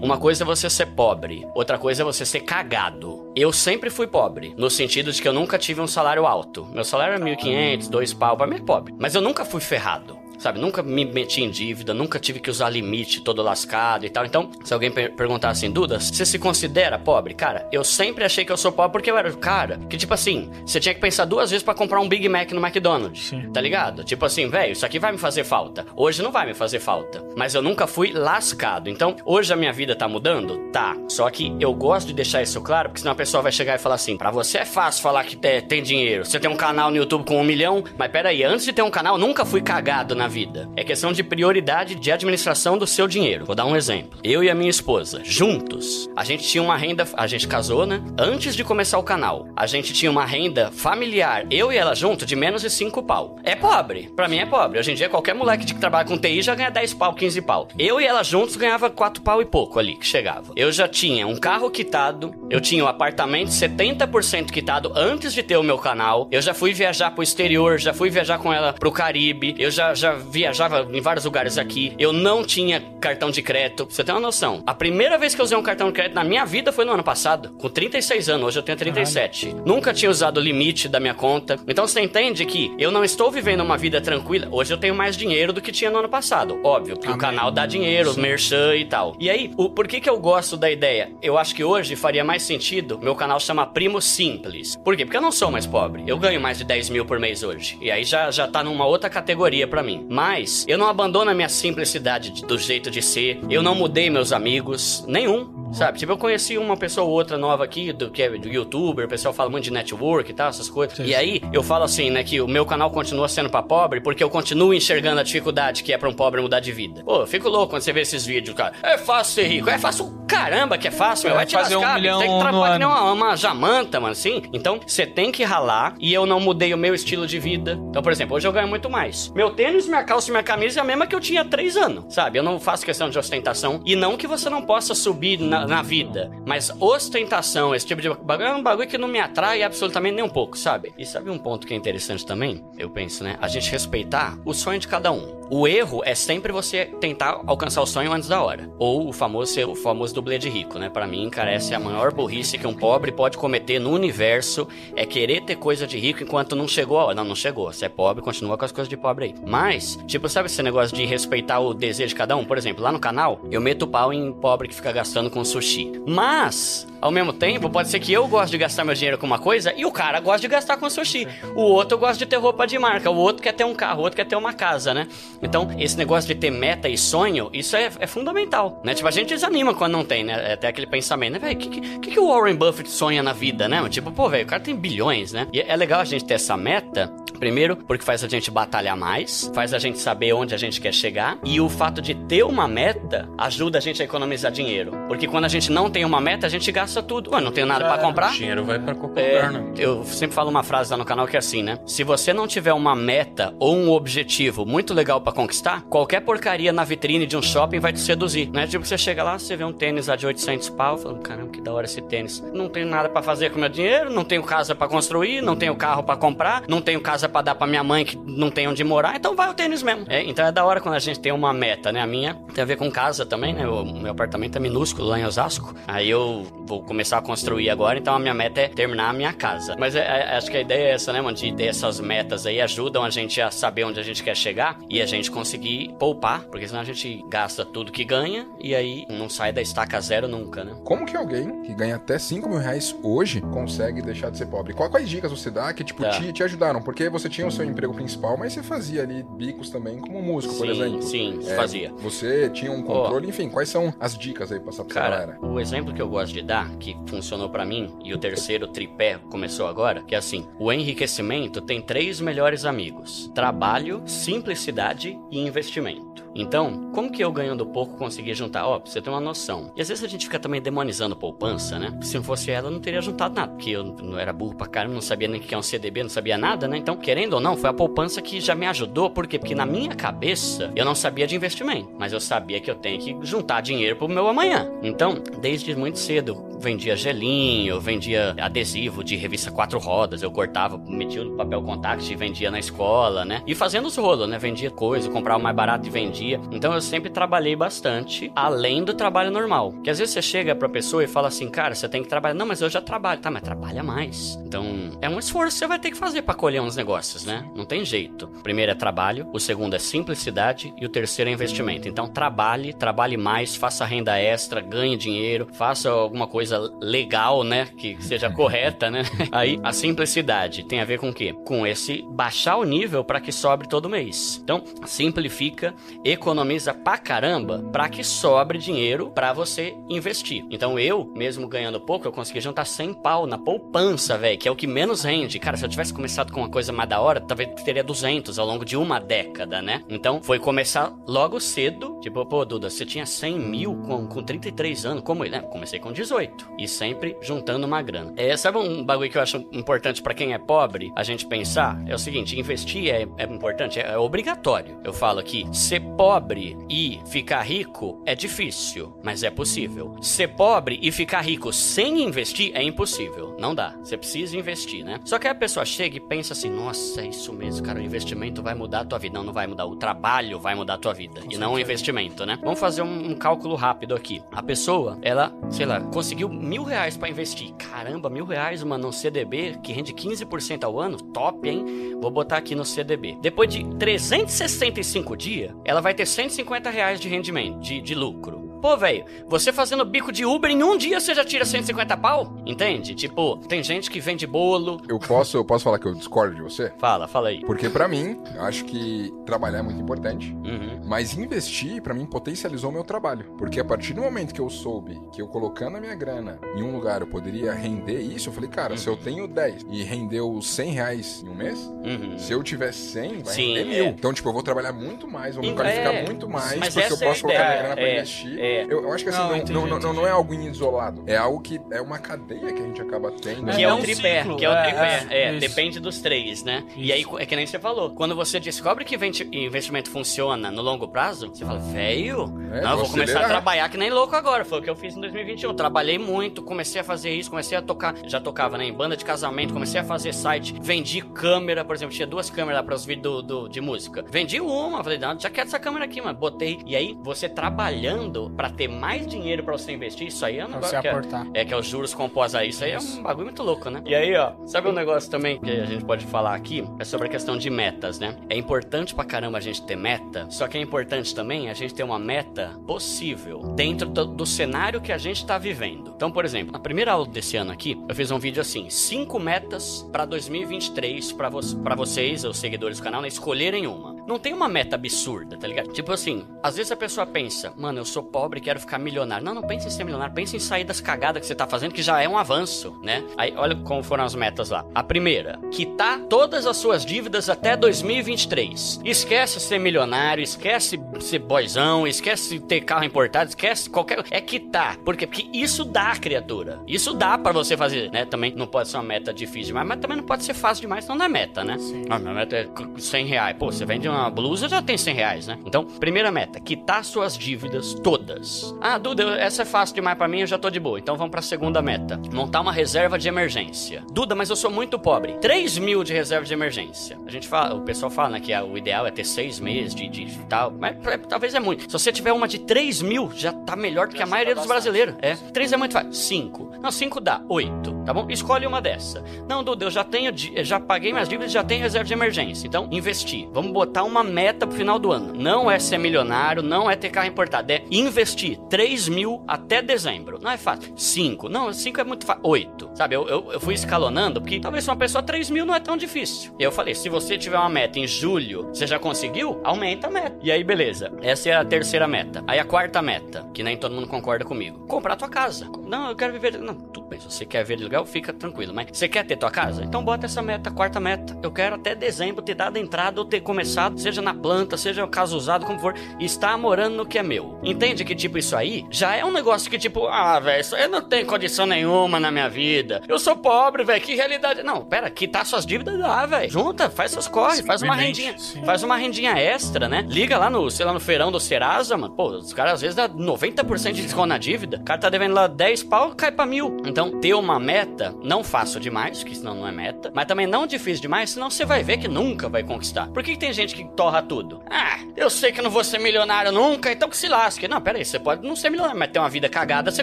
Uma coisa é você ser pobre, outra coisa é você ser cagado. Eu sempre fui pobre, no sentido de que eu nunca tive um salário alto. Meu salário era 1.500, dois pau, pra mim é pobre. Mas eu nunca fui ferrado. Sabe, nunca me meti em dívida, nunca tive que usar limite todo lascado e tal. Então, se alguém per perguntar assim, Duda, você se considera pobre? Cara, eu sempre achei que eu sou pobre porque eu era o cara que, tipo assim, você tinha que pensar duas vezes para comprar um Big Mac no McDonald's. Sim. Tá ligado? Tipo assim, velho, isso aqui vai me fazer falta. Hoje não vai me fazer falta. Mas eu nunca fui lascado. Então, hoje a minha vida tá mudando? Tá. Só que eu gosto de deixar isso claro, porque senão a pessoa vai chegar e falar assim: pra você é fácil falar que tem dinheiro. Você tem um canal no YouTube com um milhão, mas peraí, antes de ter um canal, nunca fui cagado na vida. É questão de prioridade de administração do seu dinheiro. Vou dar um exemplo. Eu e a minha esposa, juntos, a gente tinha uma renda. A gente casou, né? Antes de começar o canal, a gente tinha uma renda familiar, eu e ela junto, de menos de 5 pau. É pobre. Pra mim é pobre. Hoje em dia, qualquer moleque que trabalha com TI já ganha 10 pau, 15 pau. Eu e ela juntos ganhava 4 pau e pouco ali, que chegava. Eu já tinha um carro quitado, eu tinha um apartamento 70% quitado antes de ter o meu canal. Eu já fui viajar pro exterior, já fui viajar com ela pro Caribe, eu já, já viajava em vários lugares aqui. Eu não tinha cartão de crédito. Pra você ter uma noção. A primeira vez que eu usei um cartão de crédito na minha vida foi no ano passado. Com 36 anos. Hoje eu tenho 37. Caralho. Nunca tinha usado o limite da minha conta. Então você entende que eu não estou vivendo uma vida tranquila. Hoje eu tenho mais dinheiro do que tinha no ano passado. Óbvio, que Amém. o canal dá dinheiro, os merchan e tal. E aí, o, por que que eu gosto da ideia? Eu acho que hoje faria mais sentido. Meu canal chama Primo Simples. Por quê? Porque eu não sou mais pobre. Eu ganho mais de 10 mil por mês hoje. E aí já, já tá numa outra categoria para mim. Mas eu não abandono a minha simplicidade do jeito de ser. Eu não mudei meus amigos, nenhum. Sabe? Tipo, eu conheci uma pessoa ou outra nova aqui, do que é do youtuber, o pessoal fala muito de network e tal, essas coisas. Sim. E aí, eu falo assim, né, que o meu canal continua sendo pra pobre porque eu continuo enxergando a dificuldade que é pra um pobre mudar de vida. Pô, eu fico louco quando você vê esses vídeos, cara. É fácil ser rico. É fácil caramba que é fácil, é, meu. Vai te fazer lascar, um milhão tem que trabalhar que nem uma, uma jamanta, mano, assim. Então, você tem que ralar e eu não mudei o meu estilo de vida. Então, por exemplo, hoje eu ganho muito mais. Meu tênis, minha calça e minha camisa é a mesma que eu tinha há três anos, sabe? Eu não faço questão de ostentação e não que você não possa subir na, na vida. Mas ostentação, esse tipo de bagulho é um bagulho que não me atrai absolutamente nem um pouco, sabe? E sabe um ponto que é interessante também? Eu penso, né? A gente respeitar o sonho de cada um. O erro é sempre você tentar alcançar o sonho antes da hora. Ou o famoso ser o famoso dublê de rico, né? Para mim, cara, essa é a maior burrice que um pobre pode cometer no universo. É querer ter coisa de rico enquanto não chegou a hora. Não, não chegou. Você é pobre, continua com as coisas de pobre aí. Mas, tipo, sabe esse negócio de respeitar o desejo de cada um? Por exemplo, lá no canal, eu meto pau em pobre que fica gastando com sushi. Mas, ao mesmo tempo, pode ser que eu goste de gastar meu dinheiro com uma coisa e o cara gosta de gastar com sushi. O outro gosta de ter roupa de marca, o outro quer ter um carro, o outro quer ter uma casa, né? Então, esse negócio de ter meta e sonho, isso é, é fundamental, né? Tipo, a gente desanima quando não tem, né? É até aquele pensamento, né? Velho, o que, que, que o Warren Buffett sonha na vida, né? Tipo, pô, velho, o cara tem bilhões, né? E é legal a gente ter essa meta, primeiro, porque faz a gente batalhar mais, faz a gente saber onde a gente quer chegar, e o fato de ter uma meta ajuda a gente a economizar dinheiro. Porque quando a gente não tem uma meta, a gente gasta tudo. Ué, não tenho nada para comprar. O dinheiro vai para qualquer é, lugar, né? Eu sempre falo uma frase lá no canal que é assim, né? Se você não tiver uma meta ou um objetivo muito legal para conquistar, qualquer porcaria na vitrine de um shopping vai te seduzir, né? Tipo, você chega lá, você vê um tênis lá de 800 pau, fala, caramba, que da hora esse tênis. Não tenho nada para fazer com meu dinheiro, não tenho casa para construir, não tenho carro para comprar, não tenho casa para dar para minha mãe que não tem onde morar, então vai o tênis mesmo. É, então é da hora quando a gente tem uma meta, né? A minha tem a ver com casa também, né? O meu apartamento é minúsculo lá em Osasco. Aí eu vou começar a construir agora, então a minha meta é terminar a minha casa. Mas é, é, acho que a ideia é essa, né, mano? De ter essas metas aí ajudam a gente a saber onde a gente quer chegar e a gente conseguir poupar, porque senão a gente gasta tudo que ganha e aí não sai da estaca zero nunca, né? Como que alguém que ganha até 5 mil reais hoje consegue deixar de ser pobre? Quais dicas você dá que, tipo, tá. te, te, ajudaram? Porque você tinha o seu emprego principal, mas você fazia ali bicos também como músico, sim, por exemplo. Sim, é, fazia. Você tinha um controle, oh, enfim, quais são as dicas aí pra passar pra Cara, galera? o exemplo que eu gosto de dar, que funcionou para mim, e o terceiro tripé começou agora, que é assim: o enriquecimento tem três melhores amigos: trabalho, simplicidade e investimento. Então, como que eu ganhando pouco consegui juntar? Ó, pra você ter uma noção. E às vezes a gente fica também demonizando poupança, né? Se não fosse ela, eu não teria juntado nada, porque eu não era burro pra caramba, não sabia nem o que é um CDB, não sabia nada, né? Então, querendo ou não, foi a poupança que já me ajudou. Por quê? Porque na minha cabeça, eu não sabia de investimento, mas eu sabia que eu tenho que juntar dinheiro pro meu amanhã. Então, desde muito cedo, vendia gelinho, vendia adesivo de revista quatro rodas, eu cortava, metia no papel contact e vendia na escola, né? E fazendo os rolos, né? Vendia coisa, comprava mais barato e vendia. Então eu sempre trabalhei bastante, além do trabalho normal. Que às vezes você chega pra pessoa e fala assim, cara, você tem que trabalhar. Não, mas eu já trabalho. Tá, mas trabalha mais. Então é um esforço que você vai ter que fazer para colher uns negócios, né? Não tem jeito. O primeiro é trabalho, o segundo é simplicidade e o terceiro é investimento. Então trabalhe, trabalhe mais, faça renda extra, ganhe dinheiro, faça alguma coisa legal, né? Que seja correta, né? Aí a simplicidade tem a ver com o quê? Com esse baixar o nível para que sobre todo mês. Então, simplifica, economiza pra caramba para que sobre dinheiro para você investir. Então, eu, mesmo ganhando pouco, eu consegui juntar 100 pau na poupança, velho, que é o que menos rende. Cara, se eu tivesse começado com uma coisa mais da hora, talvez teria 200 ao longo de uma década, né? Então, foi começar logo cedo. Tipo, pô, Duda, você tinha 100 mil com, com 33 anos. Como, né? Comecei com 18. E sempre juntando uma grana. É, sabe um bagulho que eu acho importante para quem é pobre a gente pensar? É o seguinte: investir é, é importante, é, é, obrigatório. Eu falo aqui: ser pobre e ficar rico é difícil, mas é possível. Ser pobre e ficar rico sem investir é impossível. Não dá. Você precisa investir, né? Só que a pessoa chega e pensa assim: nossa, é isso mesmo, cara, o investimento vai mudar a tua vida. Não, não vai mudar. O trabalho vai mudar a tua vida. E não o investimento, né? Vamos fazer um, um cálculo rápido aqui. A pessoa, ela, sei lá, conseguiu mil reais para investir. Caramba, mil reais, mano, no CDB que rende 15% ao ano? Top, hein? Vou botar aqui no CDB. Depois de 365 dias, ela vai ter 150 reais de rendimento, de, de lucro. Pô, velho, você fazendo bico de Uber em um dia você já tira 150 pau? Entende? Tipo, tem gente que vende bolo. Eu posso, eu posso falar que eu discordo de você? Fala, fala aí. Porque para mim, eu acho que trabalhar é muito importante. Uhum. Mas investir, para mim, potencializou meu trabalho. Porque a partir do momento que eu soube que eu colocando a minha grana em um lugar eu poderia render isso, eu falei, cara, uhum. se eu uhum. tenho 10 e rendeu 100 reais em um mês, uhum. se eu tiver 100, vai Sim, render mil. É. Então, tipo, eu vou trabalhar muito mais, vou me qualificar é. muito mais, Mas porque eu posso é colocar minha grana pra é, investir. É. É. Eu, eu, acho que assim, não, não, entendi, não, não, não, é algo isolado. É algo que é uma cadeia que a gente acaba tendo. Que é, é o tripé, que é o tripé. É, depende dos três, né? Isso. E aí, é que nem você falou. Quando você descobre que investimento funciona no longo prazo, você fala, velho, não, eu vou começar a trabalhar que nem louco agora. Foi o que eu fiz em 2021. Trabalhei muito, comecei a fazer isso, comecei a tocar. Já tocava, né? Em banda de casamento, comecei a fazer site, vendi câmera, por exemplo, tinha duas câmeras para os vídeos do, do, de música. Vendi uma, falei, não, já quero essa câmera aqui, mano. Botei. E aí, você trabalhando para ter mais dinheiro para você investir, isso aí é um negócio que é, é, que é os juros compostos aí, isso aí é um bagulho muito louco, né? E aí, ó, sabe um negócio também que a gente pode falar aqui? É sobre a questão de metas, né? É importante pra caramba a gente ter meta, só que é importante também a gente ter uma meta possível dentro do, do cenário que a gente tá vivendo. Então, por exemplo, na primeira aula desse ano aqui, eu fiz um vídeo assim, cinco metas para 2023 para vo vocês, os seguidores do canal, né, escolherem uma. Não tem uma meta absurda, tá ligado? Tipo assim, às vezes a pessoa pensa, mano, eu sou pobre e quero ficar milionário. Não, não pense em ser milionário, pense em sair das cagadas que você tá fazendo, que já é um avanço, né? Aí, olha como foram as metas lá. A primeira, quitar todas as suas dívidas até 2023. Esquece ser milionário, esquece ser boizão, esquece ter carro importado, esquece qualquer. É quitar. Por quê? Porque isso dá, criatura. Isso dá para você fazer, né? Também não pode ser uma meta difícil demais, mas também não pode ser fácil demais, não é meta, né? Sim. Ah, minha meta é 100 reais. Pô, você vende uma uma blusa já tem 100 reais, né? Então, primeira meta, quitar suas dívidas todas. Ah, Duda, essa é fácil demais para mim, eu já tô de boa. Então vamos pra segunda meta, montar uma reserva de emergência. Duda, mas eu sou muito pobre. 3 mil de reserva de emergência. A gente fala, o pessoal fala, né, que é, o ideal é ter 6 meses de, de, tal, mas é, talvez é muito. Se você tiver uma de 3 mil, já tá melhor do que a maioria dos brasileiros. É, 3 é muito fácil. 5. Não, 5 dá. 8, tá bom? Escolhe uma dessa. Não, Duda, eu já tenho, já paguei minhas dívidas, já tenho reserva de emergência. Então, investir. Vamos botar uma meta pro final do ano. Não é ser milionário, não é ter carro importado, é investir 3 mil até dezembro. Não é fácil. 5. Não, 5 é muito fácil. 8. Sabe, eu, eu, eu, fui escalonando, porque talvez uma pessoa 3 mil não é tão difícil. Eu falei, se você tiver uma meta em julho, você já conseguiu? Aumenta a meta. E aí, beleza. Essa é a terceira meta. Aí a quarta meta, que nem todo mundo concorda comigo. Comprar tua casa. Não, eu quero viver. Não, tu Se você quer ver legal, fica tranquilo. Mas você quer ter tua casa? Então bota essa meta, quarta meta. Eu quero até dezembro ter dado entrada ou ter começado, seja na planta, seja casa usado, como for, e estar morando no que é meu. Entende que, tipo, isso aí já é um negócio que, tipo, ah, velho, aí não tem condição nenhuma na minha vida. Eu sou pobre, velho, que realidade. Não, pera, quitar suas dívidas dá, velho. Junta, faz seus corres, faz uma rendinha. Sim. Faz uma rendinha extra, né? Liga lá no, sei lá, no feirão do Serasa, mano. Pô, os caras às vezes dá 90% de desconto na dívida. O cara tá devendo lá 10 pau, cai pra mil. Então, ter uma meta, não fácil demais, que senão não é meta, mas também não difícil demais, senão você vai ver que nunca vai conquistar. Por que, que tem gente que torra tudo? Ah, eu sei que não vou ser milionário nunca, então que se lasque. Não, pera aí, você pode não ser milionário, mas ter uma vida cagada, você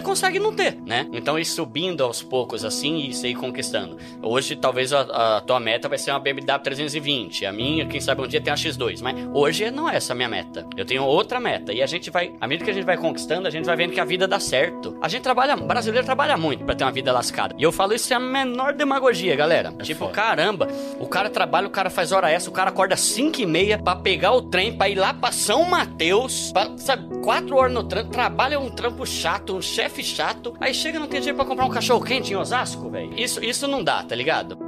consegue não ter, né? Então, ir subindo aos poucos assim e você ir conquistando. Hoje, talvez a, a tua meta vai ser uma BMW 320. A minha, quem sabe um dia tem a X2. Mas hoje não é essa a minha meta. Eu tenho outra meta. E a gente vai, à medida que a gente vai conquistando, a gente vai vendo que a vida dá certo. A gente trabalha, brasileiro trabalha muito para ter uma vida lascada. E eu falo isso é a menor demagogia, galera. É tipo, foda. caramba, o cara trabalha, o cara faz hora essa, o cara acorda 5 e meia pra pegar o trem, pra ir lá pra São Mateus, pra, sabe, 4 horas no trampo, trabalha um trampo chato, um chefe chato, aí chega não tem dinheiro pra comprar um cachorro quente em Osasco, velho. Isso, isso não dá, tá ligado?